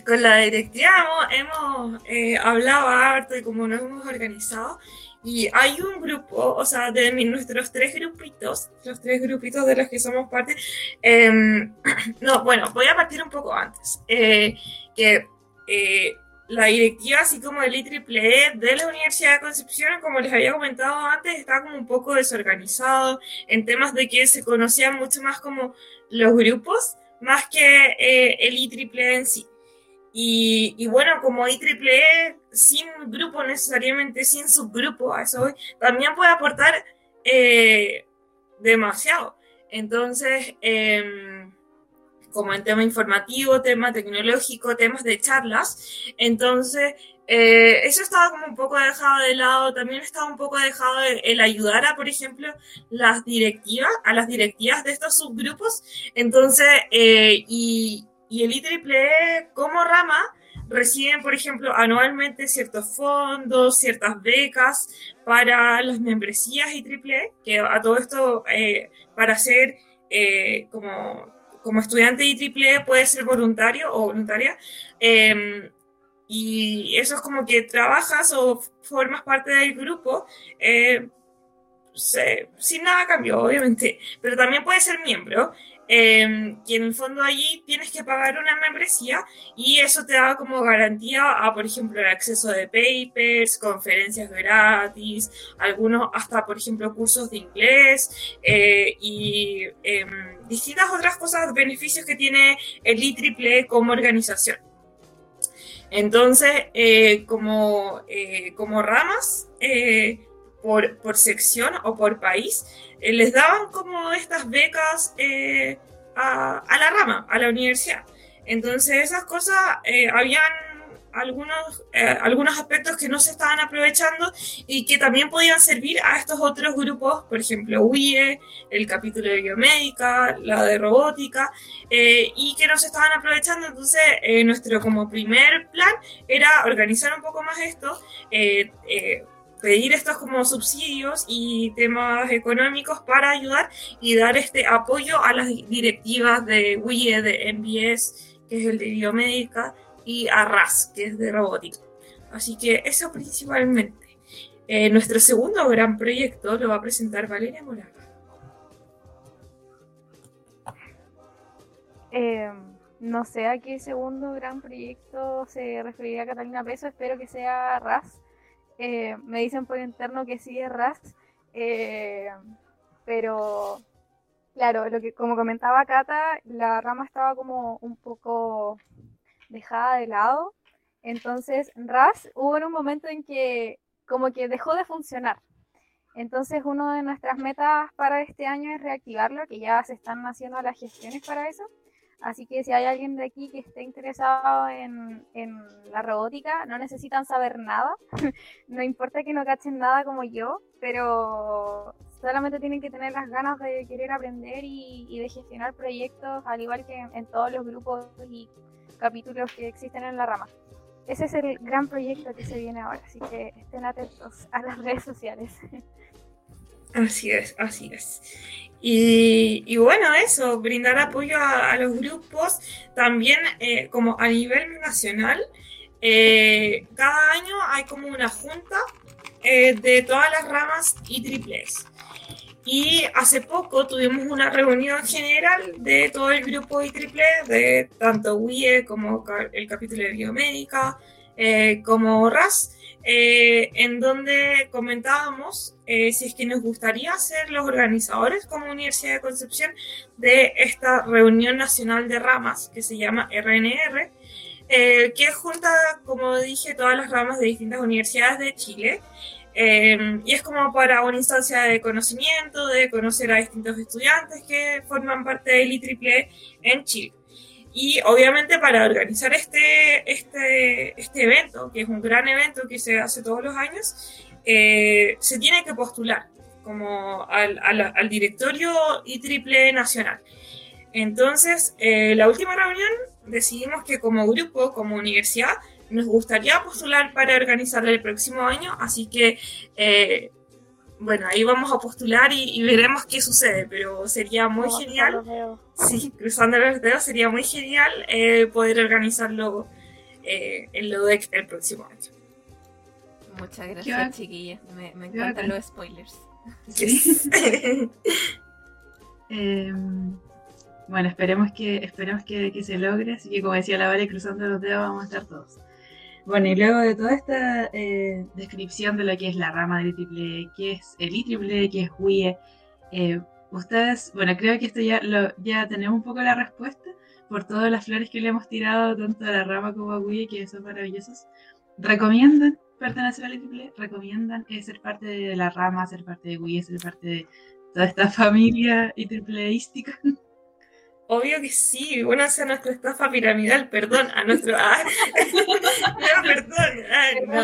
con la directiva hemos, hemos, eh, hablado harto de cómo nos hemos organizado. Y hay un grupo, o sea, de nuestros tres grupitos, los tres grupitos de los que somos parte. em, no, bueno, voy a partir un poco antes. Eh, que eh, la directiva, así como el IEEE de la Universidad de Concepción, como les había comentado antes, está como un poco desorganizado en temas de que se conocían mucho más como los grupos más que eh, el IEEE en sí. Y, y bueno, como IEEE sin grupo necesariamente, sin subgrupo, eso también puede aportar eh, demasiado. Entonces, em, como en tema informativo, tema tecnológico, temas de charlas, entonces eh, eso estaba como un poco dejado de lado, también estaba un poco dejado el, el ayudar a, por ejemplo, las directivas, a las directivas de estos subgrupos, entonces, eh, y, y el IEEE como rama reciben, por ejemplo, anualmente ciertos fondos, ciertas becas para las membresías IEEE, que a todo esto, eh, para ser eh, como, como estudiante de IEEE puede ser voluntario o voluntaria, eh, y eso es como que trabajas o formas parte del grupo eh, sin nada cambio, obviamente, pero también puedes ser miembro. eh, y en el fondo allí tienes que pagar una membresía y eso te da como garantía a, por ejemplo, el acceso de papers, conferencias gratis, algunos hasta, por ejemplo, cursos de inglés eh, y em, distintas otras cosas, beneficios que tiene el IEEE como organización. Entonces, eh, como, eh, como ramas, eh, por, por sección o por país, les daban como estas becas a, a la rama, a la universidad. Entonces, esas cosas, habían algunos, eh, algunos aspectos que no se estaban aprovechando y que también podían servir a estos otros grupos, por ejemplo, UIE, el capítulo de biomédica, la de robótica, eh, y que no se estaban aprovechando. Entonces, eh, nuestro como primer plan era organizar un poco más esto, eh, pedir estos como subsidios y temas económicos para ayudar y dar este apoyo a las directivas de WIE, de MBS, que es el de biomédica, y a RAS, que es de robótica. Así que eso principalmente. Eh, nuestro segundo gran proyecto lo va a presentar Valeria Moraga. Eh, no sé a qué segundo gran proyecto se referirá Catalina Peso, espero que sea RAS. Eh, me dicen por interno que sí es RAS, pero claro, como comentaba Cata, la rama estaba como un poco dejada de lado. Entonces, RAS hubo en un momento en que como que dejó de funcionar. Entonces, una de nuestras metas para este año es reactivarlo, que ya se están haciendo las gestiones para eso. Así que si hay alguien de aquí que esté interesado en, en la robótica, no necesitan saber nada. no importa que no cachen nada como yo, pero solamente tienen que tener las ganas de querer aprender y, de gestionar proyectos, al igual que en, en todos los grupos y capítulos que existen en la rama. Ese es el gran proyecto que se viene ahora, así que estén atentos a las redes sociales. Así es, así es. Y, bueno, eso, brindar apoyo a, a los grupos, también eh, como a nivel nacional, eh, cada año hay como una junta eh, de todas las ramas y triples. Y hace poco tuvimos una reunión general de todo el grupo IEEE, de tanto WIE como el capítulo de biomédica, eh, como RAS, eh, en donde comentábamos eh, si es que nos gustaría ser los organizadores como Universidad de Concepción de esta reunión nacional de ramas que se llama RNR, eh, que junta, como dije, todas las ramas de distintas universidades de Chile. Eh, y es como para una instancia de conocimiento, de conocer a distintos estudiantes que forman parte del IEEE en Chile. Y obviamente para organizar este, este, este evento, que es un gran evento que se hace todos los años, eh, se tiene que postular como al, al, al directorio IEEE nacional. Entonces, eh, la última reunión decidimos que como grupo, como universidad, nos gustaría postular para organizarla el próximo año, así que, eh, bueno, ahí vamos a postular y, y veremos qué sucede, pero sería muy genial. Sí, cruzando los dedos, sería muy genial eh, poder organizarlo eh, en LODEC el próximo año. Muchas gracias, chiquilla. Me, encantan los spoilers. Yes. Eh, bueno, esperemos que esperemos que, que se logre, así que como decía la Vale, cruzando los dedos vamos a estar todos. Bueno, y luego de toda esta eh, descripción de lo que es la rama del IEEE, qué es el IEEE, qué es WIE, eh, ustedes, bueno, creo que esto ya, lo, ya tenemos un poco la respuesta por todas las flores que le hemos tirado tanto a la rama como a WIE, que son maravillosos. ¿Recomiendan pertenecer al IEEE? ¿Recomiendan eh, ser parte de la rama, ser parte de WIE, ser parte de toda esta familia y tripleística. Obvio que sí, únanse a nuestra estafa piramidal, perdón, a nuestro... Ah, no, perdón, ah, no.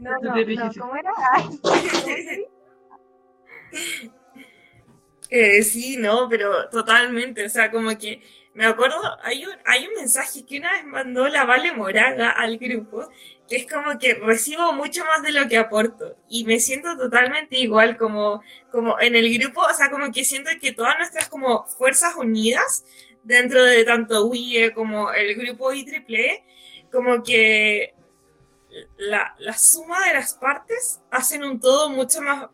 No, no, no, ¿cómo era? Ay, ¿cómo se Eh, sí, no, pero totalmente, o sea, como que me acuerdo, hay un, hay un mensaje que una vez mandó la Vale Moraga al grupo, que es como que recibo mucho más de lo que aporto y me siento totalmente igual como, como en el grupo, o sea, como que siento que todas nuestras como fuerzas unidas dentro de tanto WIE como el grupo IEEE, como que la, la suma de las partes hacen un todo mucho más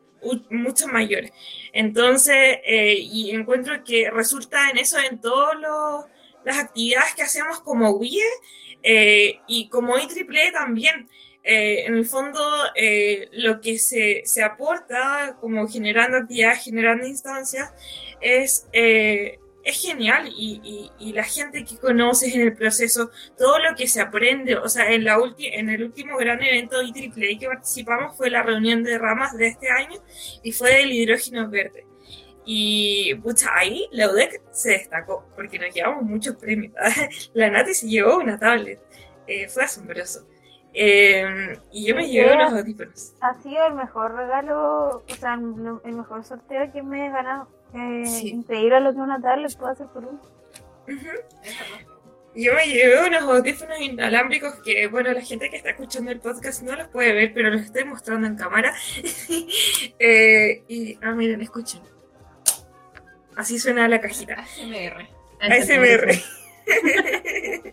mucho mayor. Entonces, eh, y encuentro que resulta en eso en todas las actividades que hacemos como WIE eh, y como IEEE también. Eh, en el fondo, lo que se, se, aporta como generando actividades, generando instancias, es es genial y, y, la gente que conoces en el proceso, todo lo que se aprende, o sea, en, la en el último gran evento IEEE que participamos fue la reunión de ramas de este año y fue el hidrógeno verde. Y pucha, ahí la UDEC se destacó porque nos llevamos muchos premios. la Nati se llevó una tablet, eh, fue asombroso. Eh, y yo me llevé unos audífonos. Ha sido el mejor regalo, o sea, el mejor sorteo que me he ganado. Eh, Increíble lo que una tablet puede hacer por uno. Yo me llevé unos audífonos inalámbricos que, bueno, la gente que está escuchando el podcast no los puede ver, pero los estoy mostrando en cámara. eh, y, ah, miren, escuchen. Así suena la cajita. ASMR. ASMR.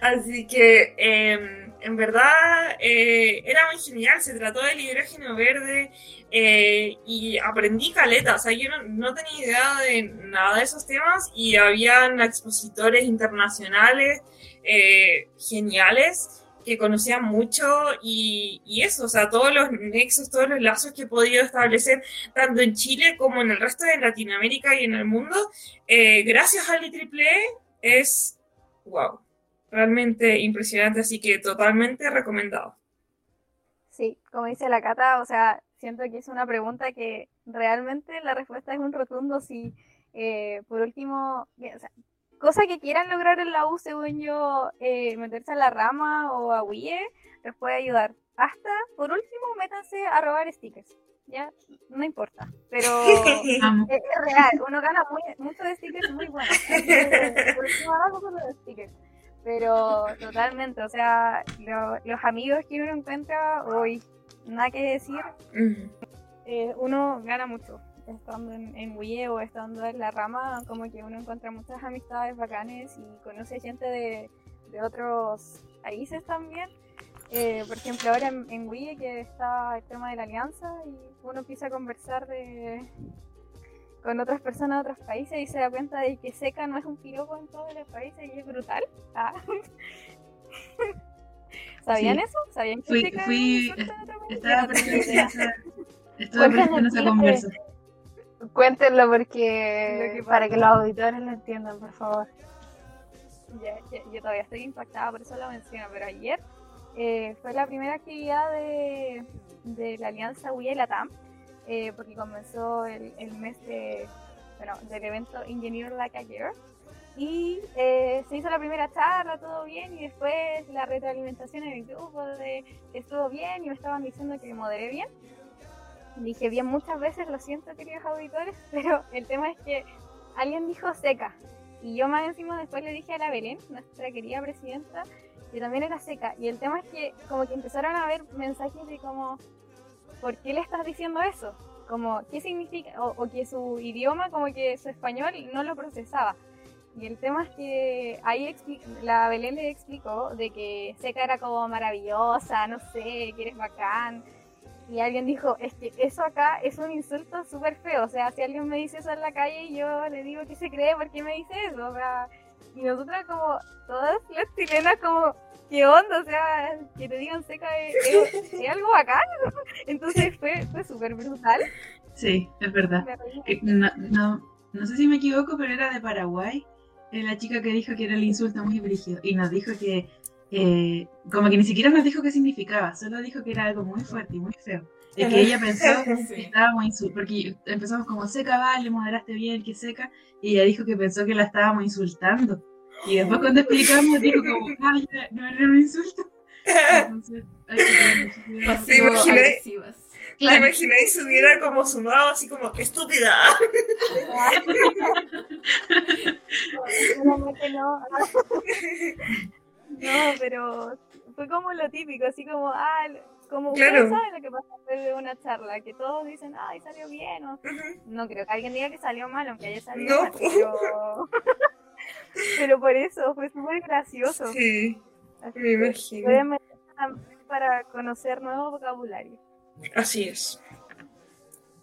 Así que, eh, en verdad eh, era muy genial, se trató del hidrógeno verde eh, y aprendí caleta, o sea, yo no, tenía idea de nada de esos temas y habían expositores internacionales eh, geniales que conocían mucho y, y, eso, o sea, todos los nexos, todos los lazos que he podido establecer tanto en Chile como en el resto de Latinoamérica y en el mundo, gracias al IEEE es wow realmente impresionante, así que totalmente recomendado. Sí, como dice la Cata, o sea, siento que es una pregunta que realmente la respuesta es un rotundo sí. Eh, por último, o sea, cosa que quieran lograr en la U, según yo, eh, meterse a la rama o a WIE, les puede ayudar. Hasta, por último, métanse a robar stickers. Ya, no importa. Pero es, real, uno gana muy, mucho de stickers muy buenos. Por último, de stickers. Pero totalmente, o sea, los amigos que uno encuentra hoy, nada que decir, eh, uno gana mucho. Estando en, en Wii o estando en la rama, como que uno encuentra muchas amistades bacanes y conoce gente de, de otros países también. Eh, por ejemplo, ahora en, en Wii que está el tema de la alianza y uno empieza a conversar de, con otras personas de otros países y se da cuenta de que seca no es un piropo en todos los países y es brutal. Ah. ¿Sabían eso? ¿Sabían que fui, seca fui, es estaba presente en esa, conversa. Cuéntenlo Lo porque que para que los auditores lo entiendan, por favor. Ya, ya, yo todavía estoy impactada, por eso lo menciono, pero ayer eh, fue la primera actividad de, de la alianza WIA y LATAM, eh, porque comenzó el, el mes de, bueno, del evento Engineer Like a Year, y eh, se hizo la primera charla, todo bien, y después la retroalimentación en el grupo de estuvo bien, y me estaban diciendo que moderé bien. Dije bien muchas veces, lo siento queridos auditores, pero el tema es que alguien dijo seca, y yo más encima después le dije a la Belén, nuestra querida presidenta, que también era seca. Y el tema es que como que empezaron a ver mensajes de como, ¿por qué le estás diciendo eso? Como, ¿qué significa? O, o que su idioma, como que su español no lo procesaba. Y el tema es que ahí la Belén le explicó de que seca era como maravillosa, no sé, que eres bacán. Y alguien dijo, es que eso acá es un insulto súper feo. O sea, si alguien me dice eso en la calle, yo le digo que se cree, ¿por qué me dice eso? O sea, y nosotras como, todas las chilenas como, ¿qué onda? O sea, que te digan seca es, es- es algo bacán. Entonces fue, fue súper brutal. Sí, es verdad. Eh, No, no, no sé si me equivoco, pero era de Paraguay. Era la chica que dijo que era el insulto muy brígido. Y nos dijo que, eh, como que ni siquiera nos dijo qué significaba, solo dijo que era algo muy fuerte y muy feo. Es que ella pensó Sí. que estábamos insultando, porque empezamos como seca, vale, moderaste bien, que seca, y ella dijo que pensó que la estábamos insultando. Y después cuando explicamos, dijo como, ay, no era un insulto. Entonces, hay que tener mucho cuidado. Sí, imaginé. La imaginé y se hubiera como sumado así como, ¡qué estúpida! No. No, pero fue como lo típico, así como, ah, como Claro. ustedes saben lo que pasa después de una charla, que todos dicen, ay, salió bien, o no creo que alguien diga que salió mal, aunque haya salido No, mal, pero... pero por eso, fue súper gracioso. Sí, Así me que imagino. pueden meterse también para conocer nuevo vocabulario. Así es.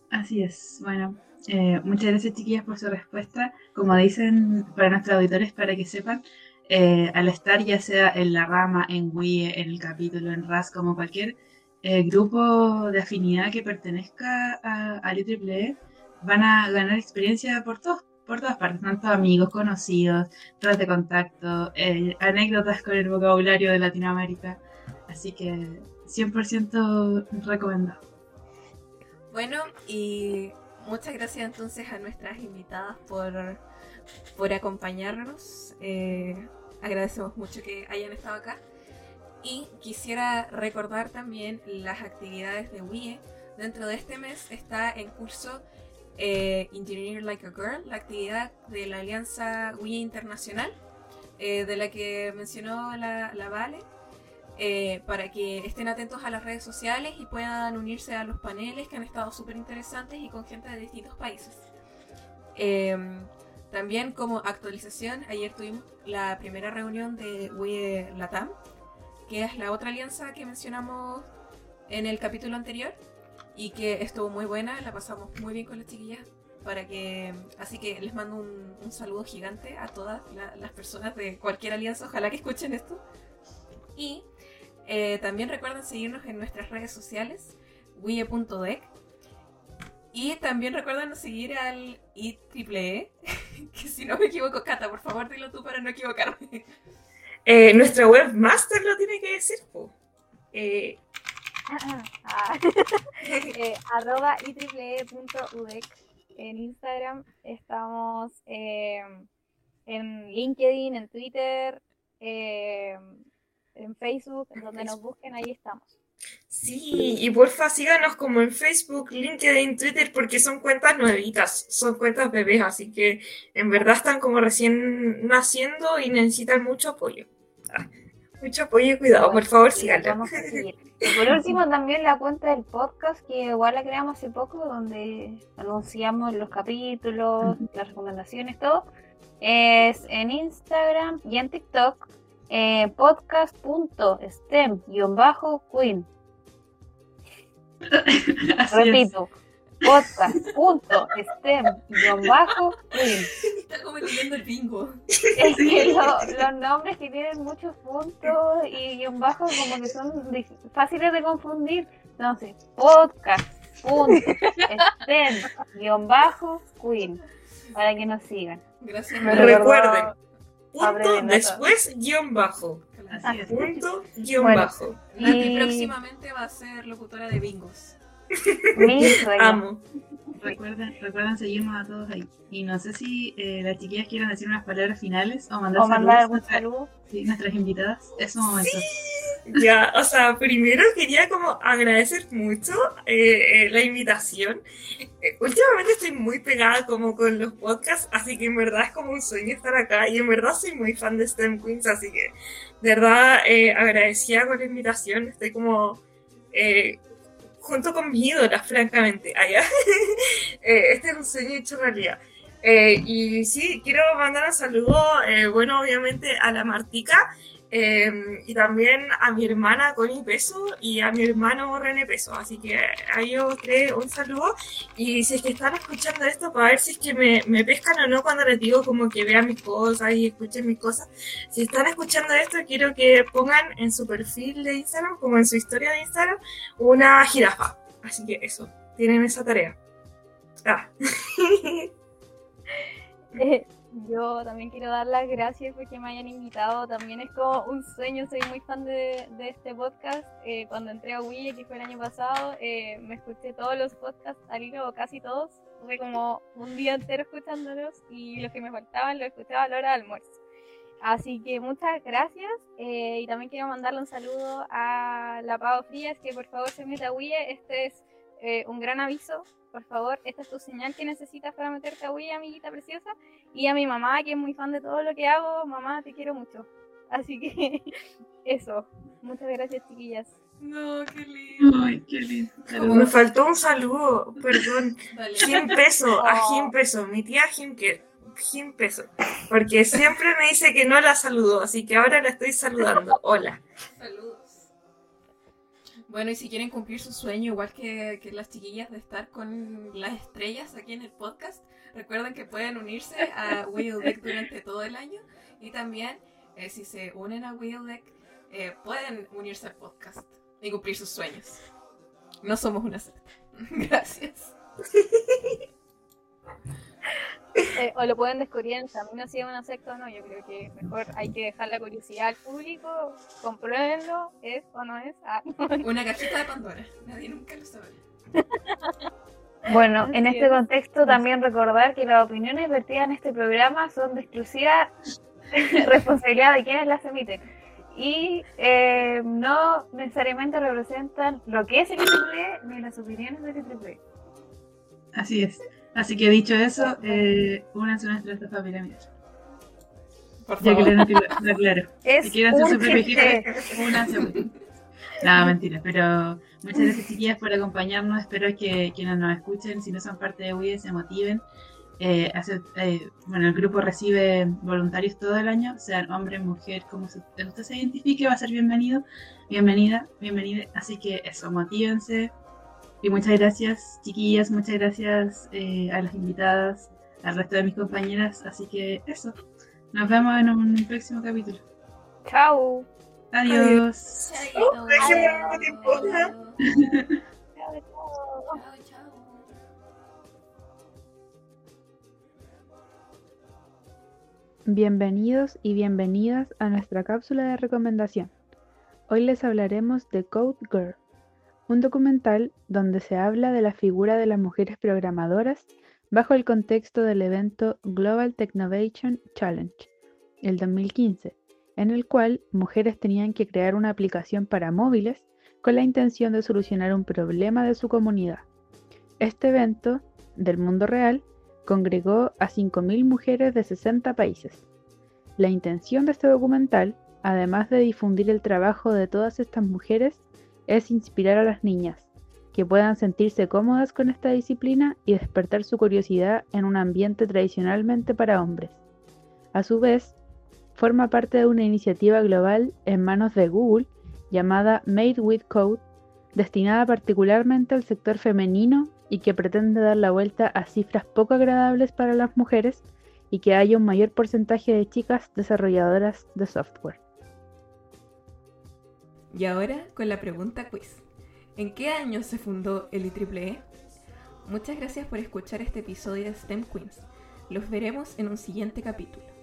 Así es. Bueno, eh, muchas gracias chiquillas por su respuesta. Como dicen para nuestros auditores, para que sepan, eh, al estar ya sea en la rama, en Wii, en el capítulo, en RAS, como cualquier eh, grupo de afinidad que pertenezca a, al IEEE, van a ganar experiencia por todos, por todas partes, tanto amigos, conocidos, redes de contacto, eh, anécdotas con el vocabulario de Latinoamérica. Así que 100% recomendado. Bueno, y muchas gracias entonces a nuestras invitadas por, por acompañarnos. Eh, agradecemos mucho que hayan estado acá. Y quisiera recordar también las actividades de WIE. Dentro de este mes está en curso eh, Engineer Like a Girl, la actividad de la Alianza WIE Internacional, eh, de la que mencionó la, la Vale eh, para que estén atentos a las redes sociales y puedan unirse a los paneles que han estado súper interesantes y con gente de distintos países. Eh, también como actualización, ayer tuvimos la primera reunión de WIE Latam, que es la otra alianza que mencionamos en el capítulo anterior y que estuvo muy buena, la pasamos muy bien con las chiquillas. Para que, así que les mando un, saludo gigante a todas la- las personas de cualquier alianza, ojalá que escuchen esto. Y eh, también recuerden seguirnos en nuestras redes sociales, wie.dec. Y también recuerden seguir al IEEE, que si no me equivoco, Cata, por favor dilo tú para no equivocarme. Eh, nuestra webmaster lo tiene que decir. Eh, arroba itriple.udec en Instagram. Estamos eh, en LinkedIn, en Twitter, eh, en Facebook, en donde nos busquen, ahí estamos. sí, y porfa síganos como en Facebook, LinkedIn, Twitter, porque son cuentas nuevitas, son cuentas bebés, así que en verdad están como recién naciendo y necesitan mucho apoyo. Mucho apoyo y cuidado, por favor síganlo. vamos a seguir. Y por último, también la cuenta del podcast, que igual la creamos hace poco, donde anunciamos los capítulos, las recomendaciones, todo. Es en Instagram y en TikTok, eh, podcast.stem-queen. Así es. Repito, podcast.stem-queen. Está como leyendo el bingo. Es que lo- los nombres que tienen muchos puntos y guion bajo como que son fáciles de confundir. Entonces, podcast, punto, stem, guion bajo, queen, para que nos sigan. Gracias. Me. Recuerden, punto, después guion bajo, Así es. punto, guion Bueno. bajo. Nati Y próximamente va a ser locutora de bingos. Mi sueño. Amo. Recuerden, recuerden seguirnos a todos ahí. Y no sé si eh, las chiquillas quieren decir unas palabras finales o mandar O mandar saludos algún saludo. sí, nuestras invitadas. Es un momento. Ya, o sea, primero quería como agradecer mucho eh, eh, la invitación. Eh, últimamente estoy muy pegada como con los podcasts, así que en verdad es como un sueño estar acá y en verdad soy muy fan de STEM Queens, así que de verdad eh, agradecida con la invitación. Estoy como eh, junto con mis ídolas, francamente, allá. Eh, este es un sueño hecho realidad. Eh, y sí, quiero mandar un saludo, eh, bueno, obviamente a la Martica, eh, y también a mi hermana Connie Peso y a mi hermano René Peso. Así que a ellos tres un saludo. Y si es que están escuchando esto, para ver si es que me, me pescan o no cuando les digo como que vean mis cosas y escuchen mis cosas. Si están escuchando esto, quiero que pongan en su perfil de Instagram, como en su historia de Instagram, una jirafa. Así que eso, tienen esa tarea. Ah. Yo también quiero dar las gracias porque me hayan invitado. También es como un sueño, soy muy fan de, de este podcast. Eh, cuando entré a Wii, que fue el año pasado, eh, me escuché todos los podcasts al hilo, casi todos. Fue como un día entero escuchándolos y los que me faltaban los escuchaba a la hora de almuerzo. Así que muchas gracias eh, y también quiero mandarle un saludo a la Pau Frías que por favor se meta a Wii. Este es eh, un gran aviso. Por favor, esta es tu señal que necesitas para meterte a Wii, amiguita preciosa. Y a mi mamá, que es muy fan de todo lo que hago. Mamá, te quiero mucho. Así que eso. Muchas gracias, chiquillas. No, qué lindo. Ay, qué lindo. Me faltó un saludo, perdón. Dale. Jim Peso, a Jim Peso, mi tía Jim, que, Jim Peso. Porque siempre me dice que no la saludó, así que ahora la estoy saludando. Hola. Saludos. Bueno, y si quieren cumplir su sueño, igual que, las chiquillas de estar con las estrellas aquí en el podcast, recuerden que pueden unirse a Wheel Deck durante todo el año. Y también, eh, si se unen a Wheel Deck, eh, pueden unirse al podcast y cumplir sus sueños. No somos una secta. Gracias. Eh, o lo pueden descubrir en el camino si es una secta o no. Yo creo que mejor hay que dejar la curiosidad al público. Compruébenlo, es o no es. Ah, Una cajita de Pandora. Nadie nunca lo sabe. Bueno, Así en este es. contexto también recordar que las opiniones vertidas en este programa son de exclusiva responsabilidad de quienes las emiten y eh, no necesariamente representan lo que es el IEEE ni las opiniones del IEEE. Así es. Así que dicho eso, eh, únanse a nuestra estafa piramidal. Por Ya que favor. lo acla- lo aclaro. Es Si quieren hacer su un propio jefe, únanse. No, mentira, pero muchas gracias chiquillas por acompañarnos. Espero que quienes nos escuchen, si no son parte de WIE, se motiven. Eh, eh, bueno, el grupo recibe voluntarios todo el año, sean hombre, mujer, como se- usted se identifique, va a ser bienvenido, bienvenida, bienvenida. Así que eso, motívense. Y muchas gracias, chiquillas, muchas gracias eh, a las invitadas, al resto de mis compañeras. Así que eso, nos vemos en un próximo capítulo. Chao. Adiós. Bienvenidos y bienvenidas a nuestra cápsula de recomendación. Hoy les hablaremos de Code Girl, un documental donde se habla de la figura de las mujeres programadoras bajo el contexto del evento Global Technovation Challenge, el 2015, en el cual mujeres tenían que crear una aplicación para móviles con la intención de solucionar un problema de su comunidad. Este evento, del mundo real, congregó a 5.000 mujeres de 60 países. La intención de este documental, además de difundir el trabajo de todas estas mujeres, es inspirar a las niñas, que puedan sentirse cómodas con esta disciplina y despertar su curiosidad en un ambiente tradicionalmente para hombres. A su vez, forma parte de una iniciativa global en manos de Google llamada Made with Code, destinada particularmente al sector femenino y que pretende dar la vuelta a cifras poco agradables para las mujeres y que haya un mayor porcentaje de chicas desarrolladoras de software. Y ahora con la pregunta quiz. ¿En qué año se fundó el IEEE? Muchas gracias por escuchar este episodio de STEM Queens. Los veremos en un siguiente capítulo.